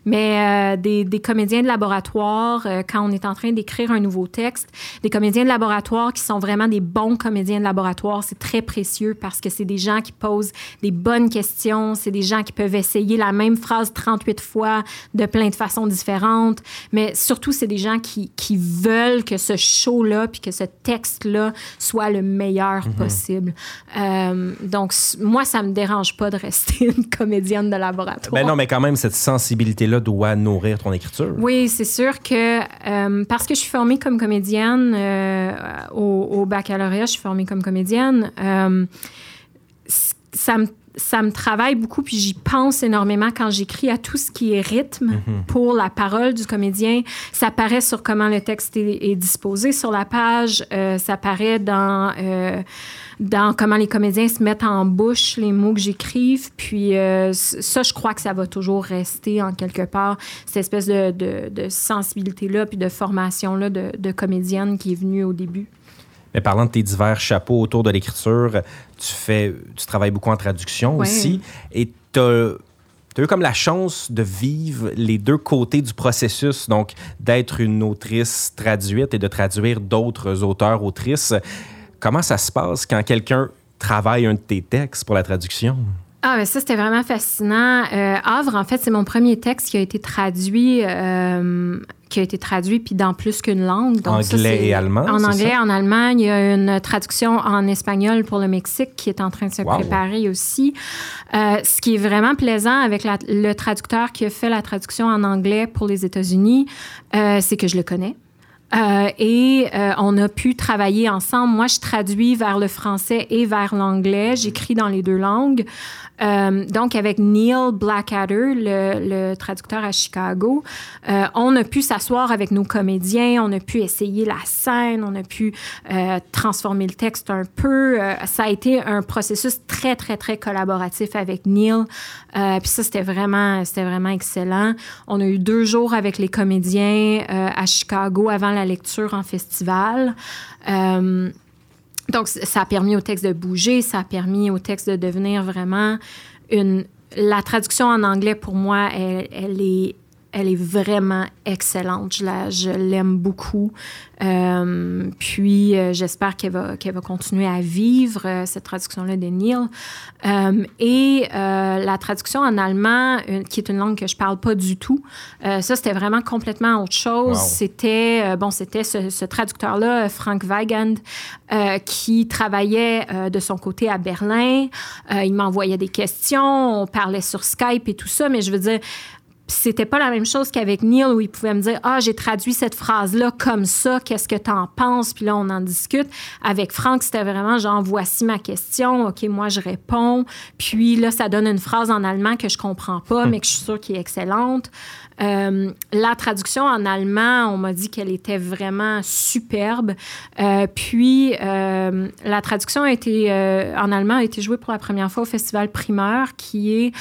Mais euh, des, comédiens de laboratoire, euh, quand on est en train d'écrire un nouveau texte, des comédiens de laboratoire qui sont vraiment des bons comédiens de laboratoire, c'est très précieux parce que c'est des gens qui posent des bonnes questions. C'est des gens qui peuvent essayer la même phrase 38 fois de plein de façons différentes. Mais surtout, c'est des gens qui, qui veulent que ce show-là puis que ce texte-là soit le meilleur mhm. possible. Euh, donc, moi, ça me dérange pas de rester une comédienne de laboratoire. Ben non, mais quand même, cette sensibilité-là doit nourrir ton écriture. Oui, c'est sûr que euh, parce que je suis formée comme comédienne euh, au, au, baccalauréat, je suis formée comme comédienne. ça me ça me travaille beaucoup, puis j'y pense énormément quand j'écris à tout ce qui est rythme mhm. pour la parole du comédien. Ça paraît sur comment le texte est, disposé sur la page, euh, ça paraît dans, euh, dans comment les comédiens se mettent en bouche les mots que j'écrive. Puis euh, ça, je crois que ça va toujours rester en quelque part, cette espèce de, de, sensibilité-là, puis de formation-là de, de comédienne qui est venue au début. Mais parlant de tes divers chapeaux autour de l'écriture, tu fais, tu travailles beaucoup en traduction aussi, et tu as, eu comme la chance de vivre les deux côtés du processus, donc d'être une autrice traduite et de traduire d'autres auteurs, autrices. Comment ça se passe quand quelqu'un travaille un de tes textes pour la traduction? Ah, mais ça, c'était vraiment fascinant. Euh, Havre, en fait, c'est mon premier texte qui a été traduit, euh, qui a été traduit puis dans plus qu'une langue. Donc, anglais et allemand. En anglais, en allemand. Il y a une traduction en espagnol pour le Mexique qui est en train de se préparer aussi. Euh, ce qui est vraiment plaisant avec le traducteur qui a fait la traduction en anglais pour les États-Unis, euh, c'est que je le connais. Euh, et euh, on a pu travailler ensemble. Moi, je traduis vers le français et vers l'anglais. J'écris dans les deux langues. Euh, donc, avec Neil Blackadder, le, le traducteur à Chicago, euh, on a pu s'asseoir avec nos comédiens, on a pu essayer la scène, on a pu euh, transformer le texte un peu. ça a été un processus très, très, très collaboratif avec Neil. puis ça, c'était vraiment, c'était vraiment excellent. On a eu deux jours avec les comédiens à Chicago avant la lecture en festival. Donc, ça a permis au texte de bouger, ça a permis au texte de devenir vraiment une... La traduction en anglais, pour moi, elle est elle est vraiment excellente. Je, la, je l'aime beaucoup. Euh, puis, euh, j'espère qu'elle va, qu'elle va continuer à vivre euh, cette traduction-là de Neil. et la traduction en allemand, qui est une langue que je parle pas du tout, ça, c'était vraiment complètement autre chose. C'était, bon, c'était ce, ce traducteur-là, Frank Weigand, qui travaillait de son côté à Berlin. il m'envoyait des questions, on parlait sur Skype et tout ça, mais je veux dire, c'était pas la même chose qu'avec Neil où il pouvait me dire ah j'ai traduit cette phrase là comme ça qu'est-ce que tu en penses puis là on en discute. Avec Franck c'était vraiment genre voici ma question ok moi je réponds puis là ça donne une phrase en allemand que je comprends pas mais que je suis sûre qui est excellente. Euh, la traduction en allemand on m'a dit qu'elle était vraiment superbe. Euh, puis euh, la traduction a été en allemand a été jouée pour la première fois au festival Primeur qui est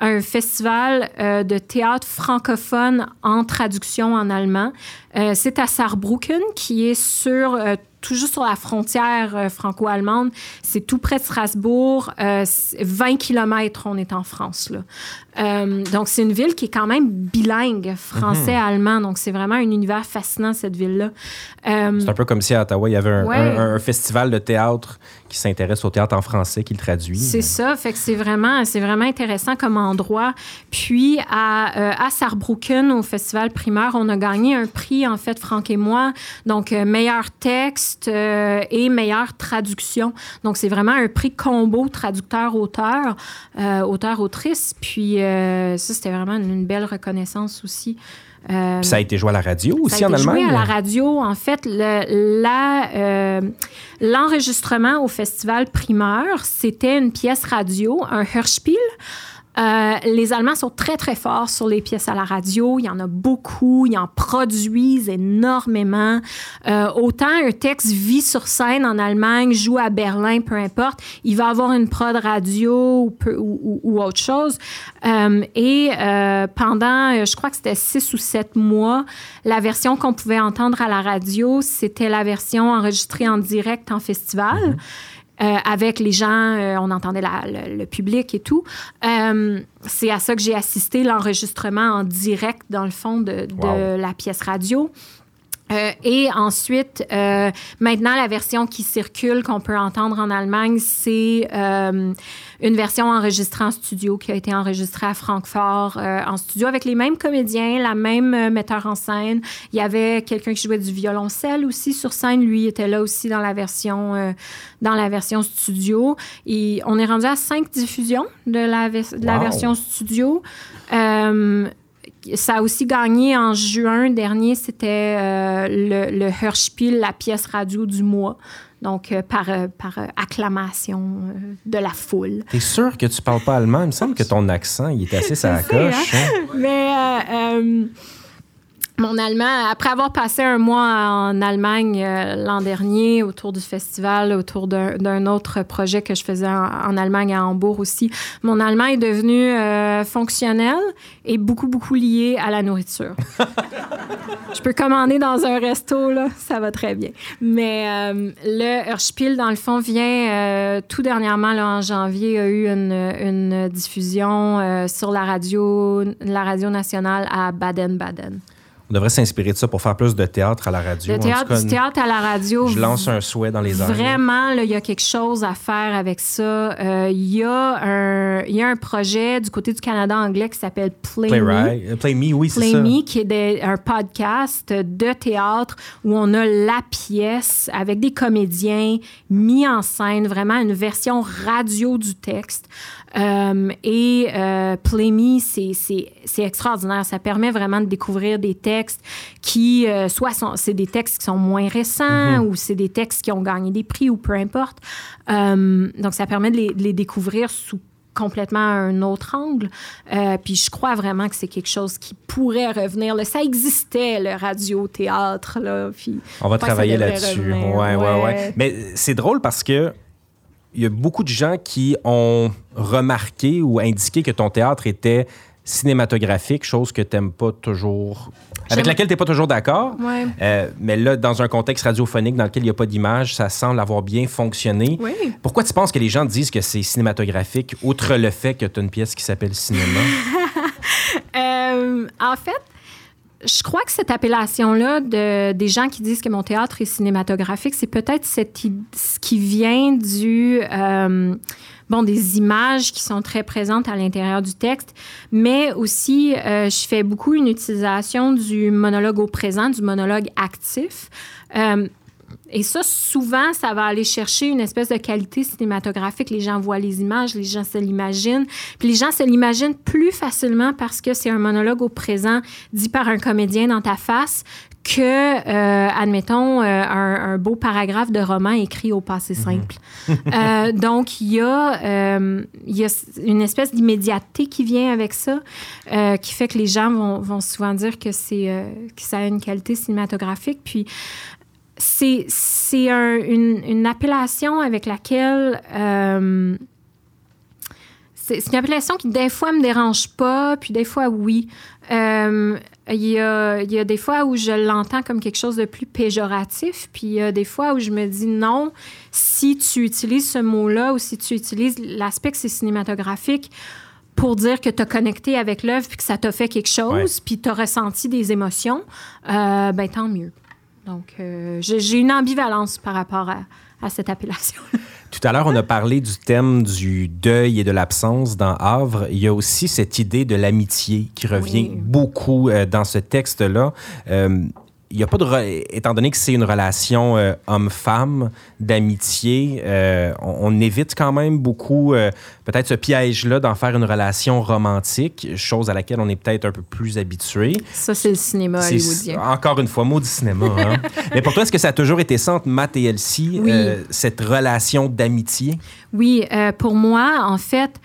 un festival euh, de théâtre francophone en traduction en allemand. Euh, c'est à Saarbrücken, qui est sur euh, tout juste sur la frontière franco-allemande. C'est tout près de Strasbourg. 20 km, on est en France. Là. donc, c'est une ville qui est quand même bilingue, français-allemand. Donc, c'est vraiment un univers fascinant, cette ville-là. c'est un peu comme si à Ottawa, il y avait un, un festival de théâtre qui s'intéresse au théâtre en français, qui le traduit. C'est ça, fait que c'est vraiment, c'est vraiment intéressant comme endroit. Puis à, euh, à Saarbrücken, au Festival Primaire, on a gagné un prix, en fait, Franck et moi. Donc, euh, meilleur texte, texte euh, et meilleure traduction. Donc, c'est vraiment un prix combo traducteur-auteur, euh, auteur-autrice. Puis, ça, c'était vraiment une, belle reconnaissance aussi. ça a été joué à la radio aussi en Allemagne? joué à la radio. En fait, l'enregistrement au festival Primeur, c'était une pièce radio, un Hörspiel. Euh, les Allemands sont très, très forts sur les pièces à la radio. Il y en a beaucoup. Ils en produisent énormément. Euh, autant un texte vit sur scène en Allemagne, joue à Berlin, peu importe, il va avoir une prod radio ou, ou, autre chose. Euh, et pendant, je crois que c'était six ou sept mois, la version qu'on pouvait entendre à la radio, c'était la version enregistrée en direct en festival. Mm-hmm. Euh, avec les gens, euh, on entendait le, public et tout. Euh, c'est à ça que j'ai assisté, l'enregistrement en direct, dans le fond, de, la pièce radio. Euh, et ensuite, euh, maintenant, la version qui circule, qu'on peut entendre en Allemagne, c'est euh, une version enregistrée en studio qui a été enregistrée à Francfort en studio avec les mêmes comédiens, la même metteur en scène. Il y avait quelqu'un qui jouait du violoncelle aussi sur scène. Lui était là aussi dans la version, dans la version studio. Et on est rendu à cinq diffusions de la, de la version studio ça a aussi gagné en juin dernier, c'était euh, le, le la pièce radio du mois. Donc, euh, par, euh, par acclamation de la foule. T'es sûr que tu parles pas allemand? Il me semble que ton accent, il est assez sa coche. Hein? Hein? Mais mon allemand, après avoir passé un mois en Allemagne euh, l'an dernier autour du festival, autour d'un autre projet que je faisais en, Allemagne à Hambourg aussi, mon allemand est devenu euh, fonctionnel et beaucoup, beaucoup lié à la nourriture. je peux commander dans un resto, là, ça va très bien. Mais euh, le Hörspiel, dans le fond, vient tout dernièrement, là, en janvier, a eu une, une diffusion sur la radio, la radio nationale à Baden-Baden. On devrait s'inspirer de ça pour faire plus de théâtre à la radio. Le théâtre, du théâtre à la radio. Je lance un souhait dans les. Vraiment, il y a quelque chose à faire avec ça. Euh, il y, a un, y a un projet du côté du Canada anglais qui s'appelle Play, Play Me. Play Me, oui, c'est ça. Play Me, qui est un podcast de théâtre où on a la pièce avec des comédiens mis en scène, vraiment une version radio du texte. Euh, et euh, Play Me, c'est extraordinaire. Ça permet vraiment de découvrir des textes qui, euh, soit c'est des textes qui sont moins récents mhm. ou c'est des textes qui ont gagné des prix ou peu importe. donc, ça permet de les, découvrir sous complètement un autre angle. puis je crois vraiment que c'est quelque chose qui pourrait revenir. Ça existait, le radio-théâtre. On va travailler là-dessus. Ouais, ouais, ouais, Mais c'est drôle parce que il y a beaucoup de gens qui ont remarqué ou indiqué que ton théâtre était cinématographique, chose que tu n'aimes pas toujours, avec laquelle tu n'es pas toujours d'accord. Euh, mais là, dans un contexte radiophonique dans lequel il n'y a pas d'image, ça semble avoir bien fonctionné. Pourquoi tu penses que les gens disent que c'est cinématographique, outre le fait que tu as une pièce qui s'appelle cinéma? Euh, en fait, je crois que cette appellation-là de, des gens qui disent que mon théâtre est cinématographique, c'est peut-être ce qui vient du... Euh, bon, des images qui sont très présentes à l'intérieur du texte, mais aussi, euh, je fais beaucoup une utilisation du monologue au présent, du monologue actif. Euh, et ça, souvent, ça va aller chercher une espèce de qualité cinématographique. Les gens voient les images, les gens se l'imaginent. Puis les gens se l'imaginent plus facilement parce que c'est un monologue au présent dit par un comédien dans ta face que, euh, admettons, euh, un, beau paragraphe de roman écrit au passé mhm. simple. Euh, donc, il y, a, il y a une espèce d'immédiateté qui vient avec ça, qui fait que les gens vont, vont souvent dire que, c'est, que ça a une qualité cinématographique. Puis, c'est, c'est une, une, appellation avec laquelle... Euh, c'est, une appellation qui, des fois, me dérange pas, puis des fois, oui. Euh, il y, a, y, a, des fois où je l'entends comme quelque chose de plus péjoratif, puis il y a des fois où je me dis non, si tu utilises ce mot-là ou si tu utilises l'aspect que c'est cinématographique pour dire que tu as connecté avec l'œuvre puis que ça t'a fait quelque chose, puis tu as ressenti des émotions, euh, ben tant mieux. Donc, euh, j'ai une ambivalence par rapport à, cette appellation. Tout à l'heure, on a parlé du thème du deuil et de l'absence dans Havre. Il y a aussi cette idée de l'amitié qui revient beaucoup euh, dans ce texte-là. Euh, il y a pas de étant donné que c'est une relation euh, homme-femme d'amitié, euh, on, évite quand même beaucoup euh, peut-être ce piège-là d'en faire une relation romantique, chose à laquelle on est peut-être un peu plus habitué. Ça c'est le cinéma hollywoodien. Encore une fois, mot du cinéma. Hein. Mais pour toi, est-ce que ça a toujours été ça entre Matt et Elsie, cette relation d'amitié? Oui, pour moi, en fait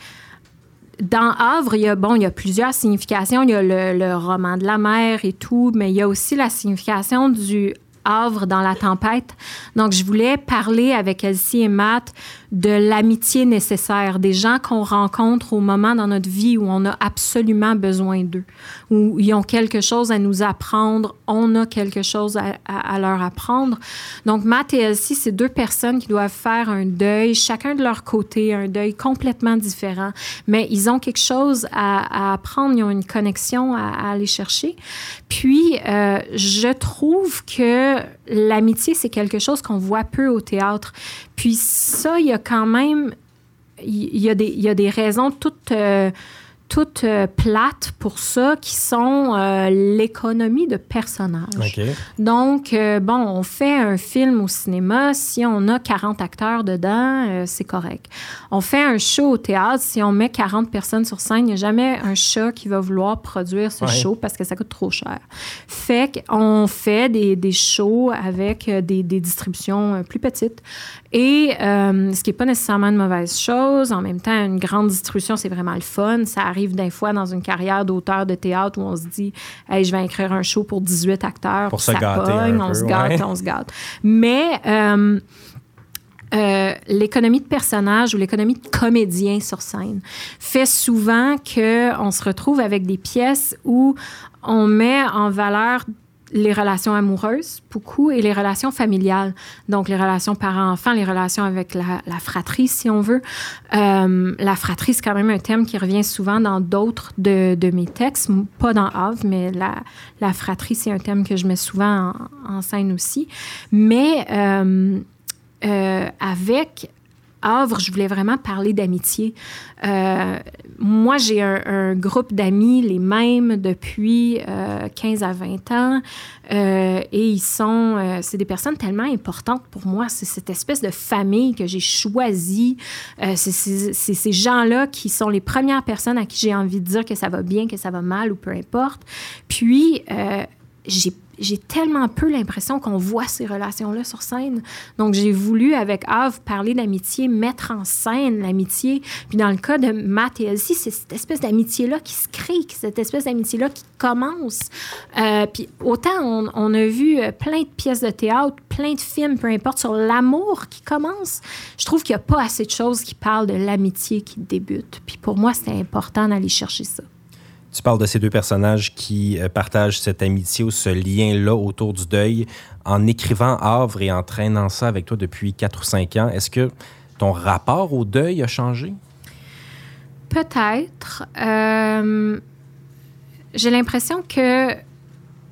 dans Havre, il y a, bon, il y a plusieurs significations. Il y a le, le, roman de la mer et tout, mais il y a aussi la signification du Havre dans la tempête. Donc, je voulais parler avec Elsie et Matt de l'amitié nécessaire, des gens qu'on rencontre au moment dans notre vie où on a absolument besoin d'eux, où ils ont quelque chose à nous apprendre, on a quelque chose à, leur apprendre. Donc, Matt et Elsie, c'est deux personnes qui doivent faire un deuil, chacun de leur côté, un deuil complètement différent, mais ils ont quelque chose à, apprendre, ils ont une connexion à, aller chercher. Puis, euh, je trouve que l'amitié, c'est quelque chose qu'on voit peu au théâtre. Puis ça, il y a quand même, il y a des, y a des raisons toutes... Euh, toutes euh, plates pour ça, qui sont euh, l'économie de personnages. Donc, euh, bon, on fait un film au cinéma, si on a 40 acteurs dedans, c'est correct. On fait un show au théâtre, si on met 40 personnes sur scène, il n'y a jamais un chat qui va vouloir produire ce show parce que ça coûte trop cher. Fait qu'on fait des, des, shows avec des, des distributions plus petites. Et ce qui n'est pas nécessairement une mauvaise chose, en même temps, une grande distribution, c'est vraiment le fun. Ça arrive des fois dans une carrière d'auteur de théâtre où on se dit hey, je vais écrire un show pour 18 acteurs. Pour se gâter. on se gâte, on se gâte. Mais. Euh, euh, l'économie de personnage ou l'économie de comédien sur scène fait souvent qu'on se retrouve avec des pièces où on met en valeur les relations amoureuses, beaucoup, et les relations familiales. Donc, les relations parents-enfants, les relations avec la, fratrie, si on veut. Euh, la fratrie, c'est quand même un thème qui revient souvent dans d'autres de, de, mes textes, pas dans Havre, mais la, la fratrie, c'est un thème que je mets souvent en, scène aussi. Mais euh, euh, avec Havre, je voulais vraiment parler d'amitié. Euh, moi, j'ai un, groupe d'amis, les mêmes depuis 15 euh, à 20 ans, euh, et ils sont, c'est des personnes tellement importantes pour moi. C'est cette espèce de famille que j'ai choisie. c'est ces gens-là qui sont les premières personnes à qui j'ai envie de dire que ça va bien, que ça va mal ou peu importe. Puis, j'ai tellement peu l'impression qu'on voit ces relations-là sur scène. Donc, j'ai voulu, avec Ave, parler d'amitié, mettre en scène l'amitié. Puis, dans le cas de Matt et Elsie, c'est cette espèce d'amitié-là qui se crée, cette espèce d'amitié-là qui commence. Euh, puis, autant on, on, a vu euh, plein de pièces de théâtre, plein de films, peu importe, sur l'amour qui commence. Je trouve qu'il n'y a pas assez de choses qui parlent de l'amitié qui débute. Puis, pour moi, c'était important d'aller chercher ça. Tu parles de ces deux personnages qui euh, partagent cette amitié ou ce lien-là autour du deuil. En écrivant Havre et en traînant ça avec toi depuis 4 ou 5 ans, est-ce que ton rapport au deuil a changé? Peut-être. Euh, j'ai l'impression que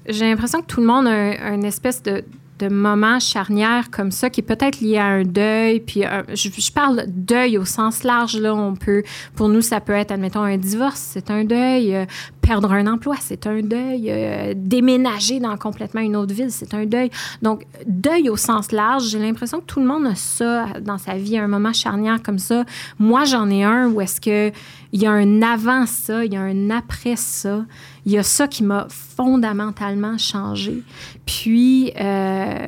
j'ai l'impression que tout le monde a une espèce de, de moments charnières comme ça, qui est peut-être lié à un deuil. Puis euh, je, parle deuil au sens large. Là, on peut, pour nous, ça peut être, admettons, un divorce, c'est un deuil. Perdre un emploi, c'est un deuil. Euh, déménager dans complètement une autre ville, c'est un deuil. Donc, deuil au sens large, j'ai l'impression que tout le monde a ça dans sa vie, un moment charnière comme ça. Moi, j'en ai un où est-ce que il y a un avant ça, il y a un après ça. Il y a ça qui m'a fondamentalement changé. Puis, euh,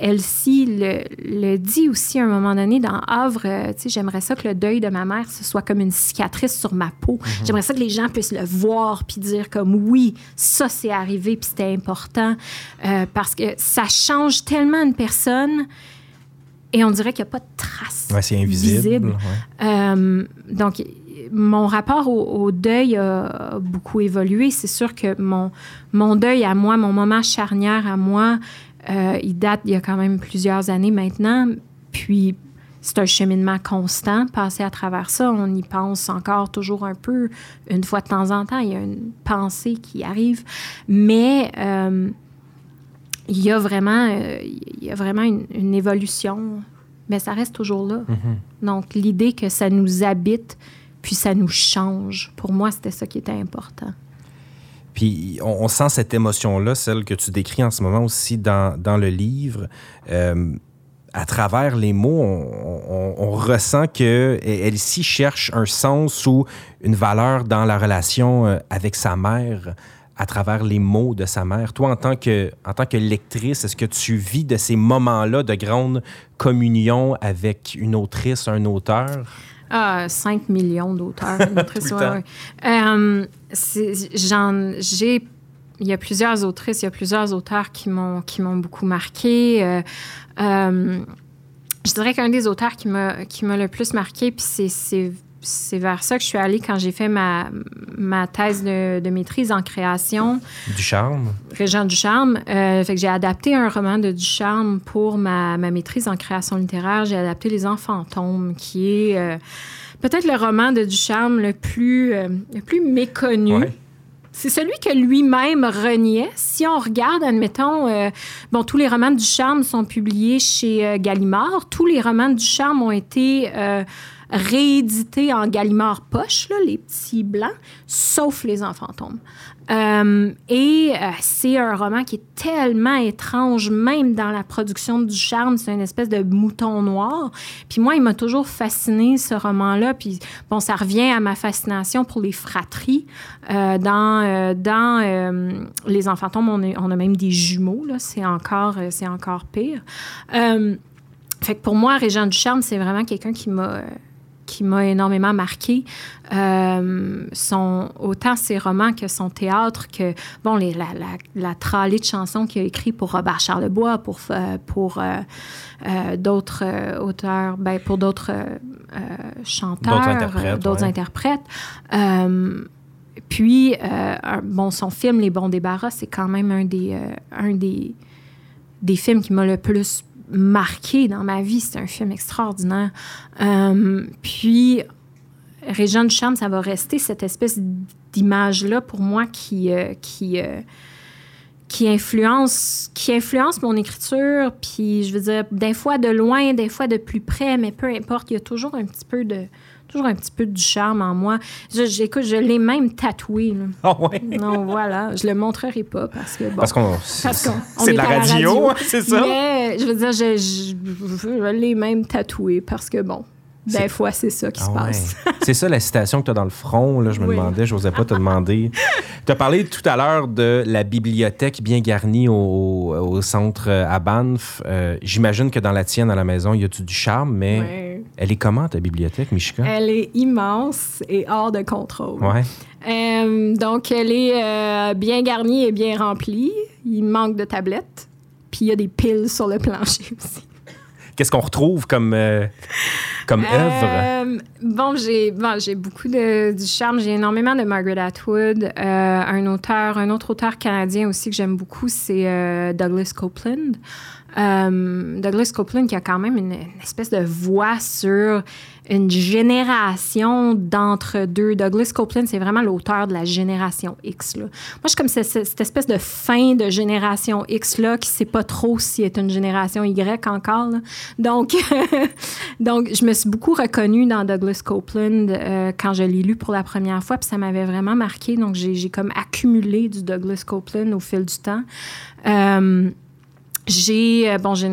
Elsie le, le, dit aussi à un moment donné dans Havre, euh, tu sais, j'aimerais ça que le deuil de ma mère, ce soit comme une cicatrice sur ma peau. Mhm. J'aimerais ça que les gens puissent le voir puis dire comme oui, ça c'est arrivé puis c'était important euh, parce que ça change tellement une personne et on dirait qu'il n'y a pas de trace. Ouais, c'est invisible. Euh, donc, mon rapport au, deuil a beaucoup évolué. C'est sûr que mon, mon deuil à moi, mon moment charnière à moi, euh, il date il y a quand même plusieurs années maintenant. Puis, c'est un cheminement constant, passer à travers ça. On y pense encore toujours un peu, une fois de temps en temps. Il y a une pensée qui arrive. Mais euh, il y a vraiment, euh, il y a vraiment une, évolution, mais ça reste toujours là. Mm-hmm. Donc, l'idée que ça nous habite, puis ça nous change, pour moi, c'était ça qui était important. Puis on, sent cette émotion-là, celle que tu décris en ce moment aussi dans, dans le livre. Euh, à travers les mots, on, ressent que Elsie cherche un sens ou une valeur dans la relation euh, avec sa mère à travers les mots de sa mère. Toi, en tant que, en tant que lectrice, est-ce que tu vis de ces moments-là de grande communion avec une autrice, un auteur? Ah, 5 millions d'auteurs, euh, j'ai il y a plusieurs autrices, il y a plusieurs auteurs qui m'ont qui m'ont beaucoup marqué. Euh, euh, je dirais qu'un des auteurs qui m'a qui m'a le plus marqué, puis c'est c'est vers ça que je suis allée quand j'ai fait ma, ma thèse de, de, maîtrise en création. Du charme. Régent du charme. Euh, fait que j'ai adapté un roman de du charme pour ma, ma maîtrise en création littéraire. J'ai adapté Les Enfants fantômes, qui est euh, peut-être le roman de Ducharme le plus, euh, le plus méconnu. C'est celui que lui-même reniait. Si on regarde, admettons, bon, tous les romans de Ducharme sont publiés chez Gallimard. Tous les romans de Ducharme ont été réédité en Gallimard poche, là, les petits blancs, sauf Les Enfants fantômes. Euh, et euh, c'est un roman qui est tellement étrange, même dans la production du charme. C'est une espèce de mouton noir. Puis moi, il m'a toujours fasciné, ce roman-là. Puis bon, ça revient à ma fascination pour les fratries. Euh, dans dans Les Enfants on, a même des jumeaux. Là. C'est, encore, c'est encore pire. fait que pour moi, Régent du charme, c'est vraiment quelqu'un qui m'a qui m'a énormément marqué. Euh, son, autant ses romans que son théâtre, que bon, les, la, la, la tralée de chansons qu'il a écrit pour Robert Charlebois, pour, euh, pour euh, euh, d'autres auteurs, ben, pour d'autres chanteurs, d'autres interprètes. puis, bon, son film Les bons débarras, c'est quand même un des, un des, des films qui m'a le plus marqué dans ma vie. C'est un film extraordinaire. Euh, puis, Régent de Charme, ça va rester cette espèce d'image-là pour moi qui, euh, qui, euh, qui, influence, qui influence mon écriture. Puis, je veux dire, des fois de loin, des fois de plus près, mais peu importe, il y a toujours un petit peu de, toujours un petit peu du charme en moi. J'écoute, je, l'ai même tatoué. Ah ouais? Non, voilà. Je le montrerai pas parce que bon. Parce qu'on. c'est de la radio, c'est ça? Mais je veux dire, je, je, l'ai même tatoué parce que bon. Des fois, c'est ça qui se ah passe. c'est ça la citation que tu as dans le front. Là, je me demandais, je n'osais pas te demander. tu as parlé tout à l'heure de la bibliothèque bien garnie au, au centre euh, à Banff. Euh, j'imagine que dans la tienne, à la maison, il y a du charme, mais elle est comment ta bibliothèque, Michika? Elle est immense et hors de contrôle. Ouais. Euh, donc, elle est bien garnie et bien remplie. Il manque de tablettes. Puis il y a des piles sur le plancher aussi. Qu'est-ce qu'on retrouve comme, euh, comme euh, œuvre? Bon, j'ai bon, beaucoup de, du charme. J'ai énormément de Margaret Atwood. Euh, un auteur, un autre auteur canadien aussi que j'aime beaucoup, c'est Douglas Copeland. Douglas Copeland qui a quand même une espèce de voix sur une génération d'entre-deux. Douglas Copeland, c'est vraiment l'auteur de la génération X. Là. Moi, je suis comme cette, espèce de fin de génération X-là qui ne sait pas trop si est une génération Y encore. Donc, donc, je me suis beaucoup reconnue dans Douglas Copeland euh, quand je l'ai lu pour la première fois, puis ça m'avait vraiment marqué. Donc, j'ai comme accumulé du Douglas Copeland au fil du temps. Euh, j'ai euh, bon j'ai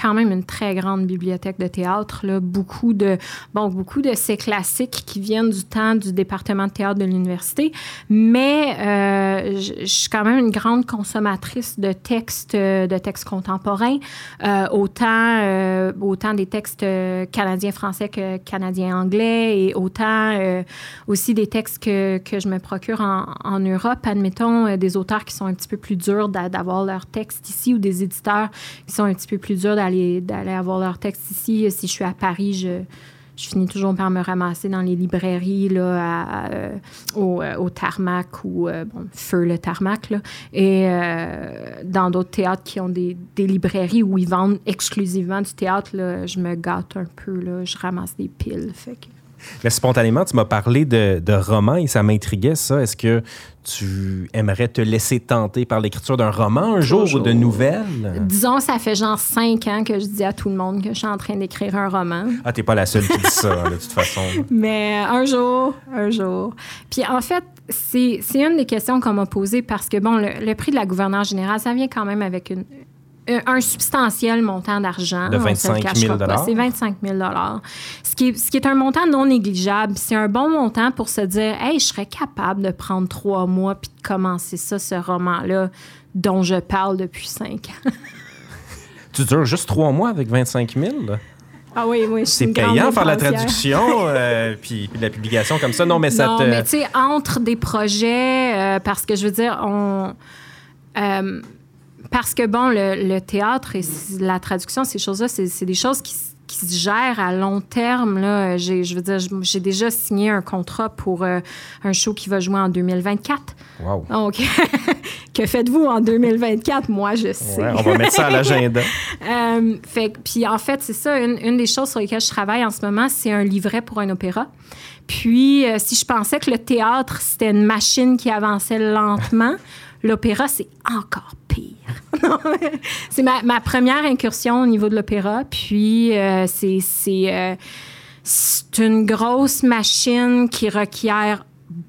quand même une très grande bibliothèque de théâtre là, beaucoup de bon beaucoup de ces classiques qui viennent du temps du département de théâtre de l'université. Mais euh, je, suis quand même une grande consommatrice de textes euh, de textes contemporains euh, autant euh, autant des textes canadiens français que canadiens anglais et autant aussi des textes que, que je me procure en, en Europe. Admettons des auteurs qui sont un petit peu plus durs d'avoir leurs textes ici ou des éditeurs qui sont un petit peu plus durs d'aller, avoir leur texte ici. Si je suis à Paris, je, finis toujours par me ramasser dans les librairies là, euh, au, euh, au, tarmac ou euh, bon, feu le tarmac là, et dans d'autres théâtres qui ont des, des, librairies où ils vendent exclusivement du théâtre là, je me gâte un peu là, je ramasse des piles fait que... Mais spontanément, tu m'as parlé de, de romans et ça m'intriguait, ça. Est-ce que tu aimerais te laisser tenter par l'écriture d'un roman un jour ou de nouvelles? Disons, ça fait genre cinq ans que je dis à tout le monde que je suis en train d'écrire un roman. Ah, t'es pas la seule qui dit ça, de toute façon. Mais un jour, un jour. Puis en fait, c'est une des questions qu'on m'a posées parce que, bon, le, prix de la gouverneure générale, ça vient quand même avec une, un substantiel montant d'argent. De 25 000 C'est 25 000 ce qui, est, ce qui est un montant non négligeable. C'est un bon montant pour se dire, hey, je serais capable de prendre trois mois puis de commencer ça, ce roman-là dont je parle depuis cinq ans. tu dures juste trois mois avec 25 000? Ah oui, oui. C'est payant faire la traduction euh, puis, la publication comme ça. Non, mais ça non, mais tu sais, entre des projets, euh, parce que je veux dire, on. Euh, parce que, bon, le, théâtre et la traduction, ces choses-là, c'est des choses qui, se gèrent à long terme. Là. Je veux dire, j'ai déjà signé un contrat pour euh, un show qui va jouer en 2024. Wow. Donc, que faites-vous en 2024? Moi, je sais. on va mettre ça à l'agenda. euh, puis en fait, c'est ça, une, des choses sur lesquelles je travaille en ce moment, c'est un livret pour un opéra. Puis, euh, si je pensais que le théâtre, c'était une machine qui avançait lentement, l'opéra, c'est encore pire. c'est ma, première incursion au niveau de l'opéra. Puis, euh, euh, c'est une grosse machine qui requiert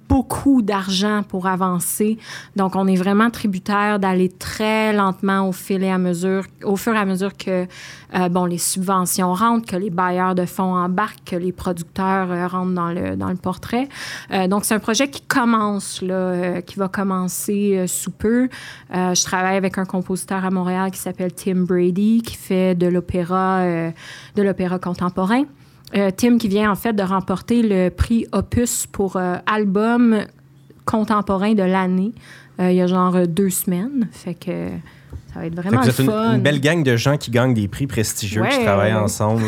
beaucoup d'argent pour avancer. Donc, on est vraiment tributaire d'aller très lentement au fil et à mesure, au fur et à mesure que euh, bon, les subventions rentrent, que les bailleurs de fonds embarquent, que les producteurs euh, rentrent dans le, dans le portrait. Euh, donc, c'est un projet qui commence, là, qui va commencer sous peu. je travaille avec un compositeur à Montréal qui s'appelle Tim Brady, qui fait de l'opéra, de l'opéra contemporain. Euh, Tim qui vient en fait de remporter le prix Opus pour euh, album contemporain de l'année euh, il y a genre deux semaines. Fait que ça va être vraiment vous êtes Une, belle gang de gens qui gagnent des prix prestigieux, qui travaillent ensemble.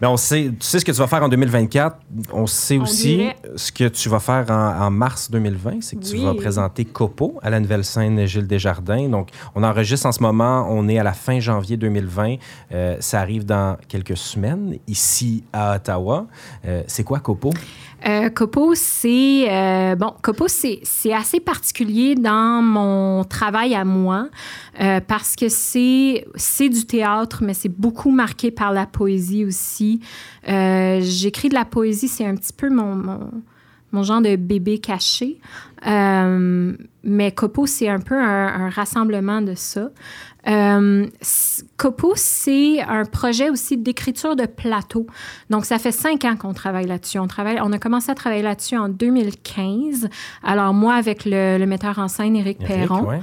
Mais on sait, tu sais ce que tu vas faire en 2024. On sait aussi ce que tu vas faire en, mars 2020. C'est que tu vas présenter Copo à la nouvelle scène Gilles Desjardins. Donc, on enregistre en ce moment. On est à la fin janvier 2020. Euh, ça arrive dans quelques semaines ici à Ottawa. Euh, c'est quoi Copo? Euh, c'est euh, bon. Copo, c'est assez particulier dans mon travail à moi euh, parce que c'est c'est du théâtre, mais c'est beaucoup marqué par la poésie aussi. J'écris de la poésie, c'est un petit peu mon, mon, genre de bébé caché. Mais Copo, c'est un peu un, rassemblement de ça. Euh, Copo, c'est un projet aussi d'écriture de plateau. Donc, ça fait cinq ans qu'on travaille là-dessus. On, travaille, on a commencé à travailler là-dessus en 2015. Alors, moi, avec le, metteur en scène Éric Perron.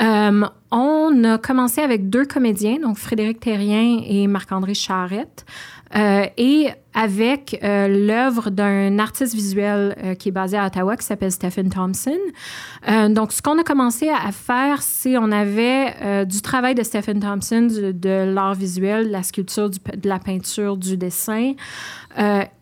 Euh, on a commencé avec deux comédiens, donc Frédéric Terrien et Marc-André Charrette. Euh, et avec euh, l'œuvre d'un artiste visuel euh, qui est basé à Ottawa, qui s'appelle Stephen Thompson. donc, ce qu'on a commencé à faire, c'est on avait du travail de Stephen Thompson, de l'art visuel, de la sculpture, de la peinture, du dessin.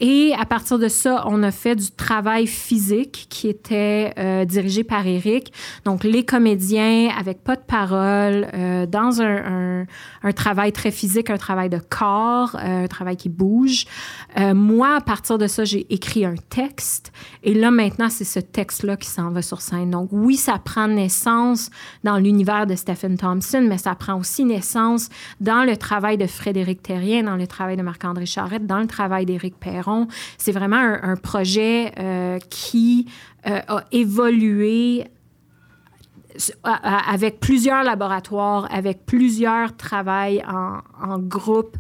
et à partir de ça, on a fait du travail physique qui était dirigé par Eric. Donc, les comédiens avec pas de parole, dans un, travail très physique, un travail de corps, un travail qui bouge. Euh, moi, à partir de ça, j'ai écrit un texte. Et là, maintenant, c'est ce texte-là qui s'en va sur scène. Donc, oui, ça prend naissance dans l'univers de Stephen Thompson, mais ça prend aussi naissance dans le travail de Frédéric Terrien, dans le travail de Marc-André Charrette, dans le travail d'Éric Perron. C'est vraiment un, projet euh, qui euh, a évolué avec plusieurs laboratoires, avec plusieurs travails en, groupe.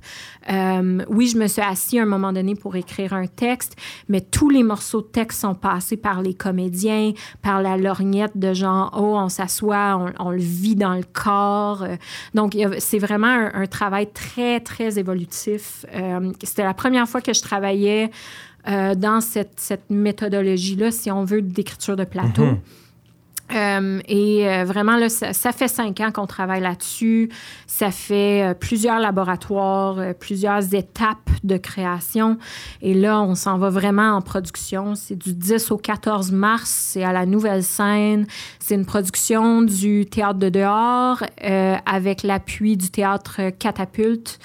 Euh, oui, je me suis assis à un moment donné pour écrire un texte, mais tous les morceaux de texte sont passés par les comédiens, par la lorgnette de genre, oh, on s'assoit, on, le vit dans le corps. Euh, donc, c'est vraiment un, travail très, très évolutif. Euh, c'était la première fois que je travaillais dans cette, méthodologie-là, si on veut, d'écriture de plateau. Mm-hmm. Euh, et euh, vraiment, là, ça, fait cinq ans qu'on travaille là-dessus. Ça fait euh, plusieurs laboratoires, plusieurs étapes de création. Et là, on s'en va vraiment en production. C'est du 10 au 14 mars. C'est à la Nouvelle Scène. C'est une production du Théâtre de dehors avec l'appui du Théâtre Catapulte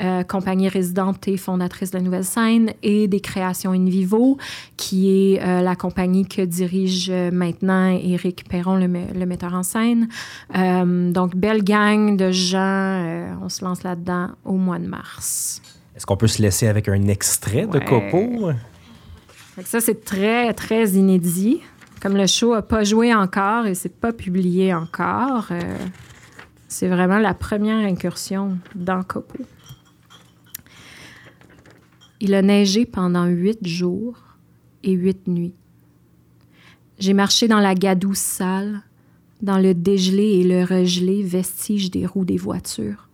euh, compagnie résidente et fondatrice de la Nouvelle Scène, et des créations in vivo, qui est euh, la compagnie que dirige euh, maintenant Éric Perron, le, le, metteur en scène. donc, belle gang de gens. on se lance là-dedans au mois de mars. Est-ce qu'on peut se laisser avec un extrait de Copo? Ça, c'est très, très inédit. comme le show n'a pas joué encore et c'est pas publié encore, euh, c'est vraiment la première incursion dans Copo. Il a neigé pendant huit jours et huit nuits. J'ai marché dans la gadoue sale, dans le dégelé et le regelé, vestige des roues des voitures.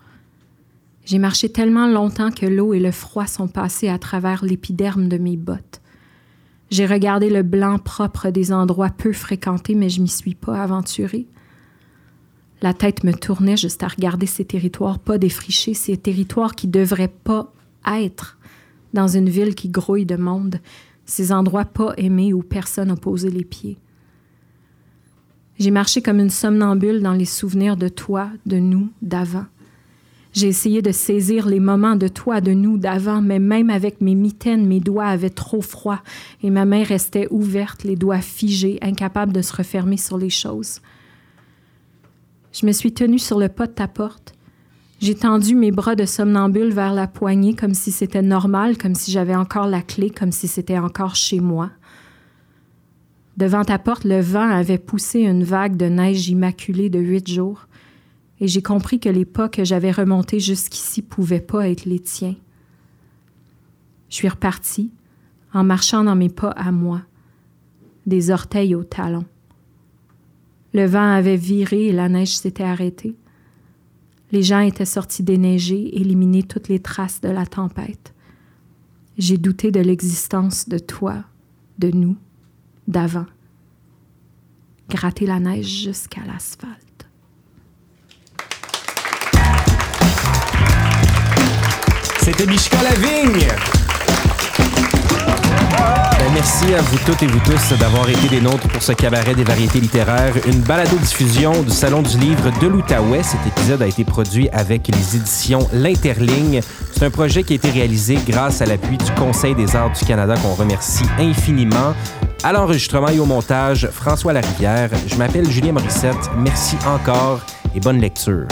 J'ai marché tellement longtemps que l'eau et le froid sont passés à travers l'épiderme de mes bottes. J'ai regardé le blanc propre des endroits peu fréquentés, mais je m'y suis pas aventurée. La tête me tournait juste à regarder ces territoires pas défrichés, ces territoires qui devraient pas être dans une ville qui grouille de monde, ces endroits pas aimés où personne n'a posé les pieds. J'ai marché comme une somnambule dans les souvenirs de toi, de nous, d'avant. J'ai essayé de saisir les moments de toi, de nous, d'avant, mais même avec mes mitaines, mes doigts avaient trop froid et ma main restait ouverte, les doigts figés, incapable de se refermer sur les choses. Je me suis tenue sur le pas de ta porte. J'ai tendu mes bras de somnambule vers la poignée comme si c'était normal, comme si j'avais encore la clé, comme si c'était encore chez moi. Devant ta porte, le vent avait poussé une vague de neige immaculée de huit jours, et j'ai compris que les pas que j'avais remontés jusqu'ici pouvaient pas être les tiens. Je suis repartie, en marchant dans mes pas à moi, des orteils aux talons. Le vent avait viré et la neige s'était arrêtée. Les gens étaient sortis déneiger, éliminer toutes les traces de la tempête. J'ai douté de l'existence de toi, de nous, d'avant. Gratter la neige jusqu'à l'asphalte. C'était Mishka Lavigne! Merci à vous toutes et vous tous d'avoir été des nôtres pour ce cabaret des variétés littéraires, une balado-diffusion du Salon du livre de l'Outaouais. Cet épisode a été produit avec les éditions L'Interligne. C'est un projet qui a été réalisé grâce à l'appui du Conseil des arts du Canada qu'on remercie infiniment. À l'enregistrement et au montage, François Larivière. Je m'appelle Julien Morissette. Merci encore et bonne lecture.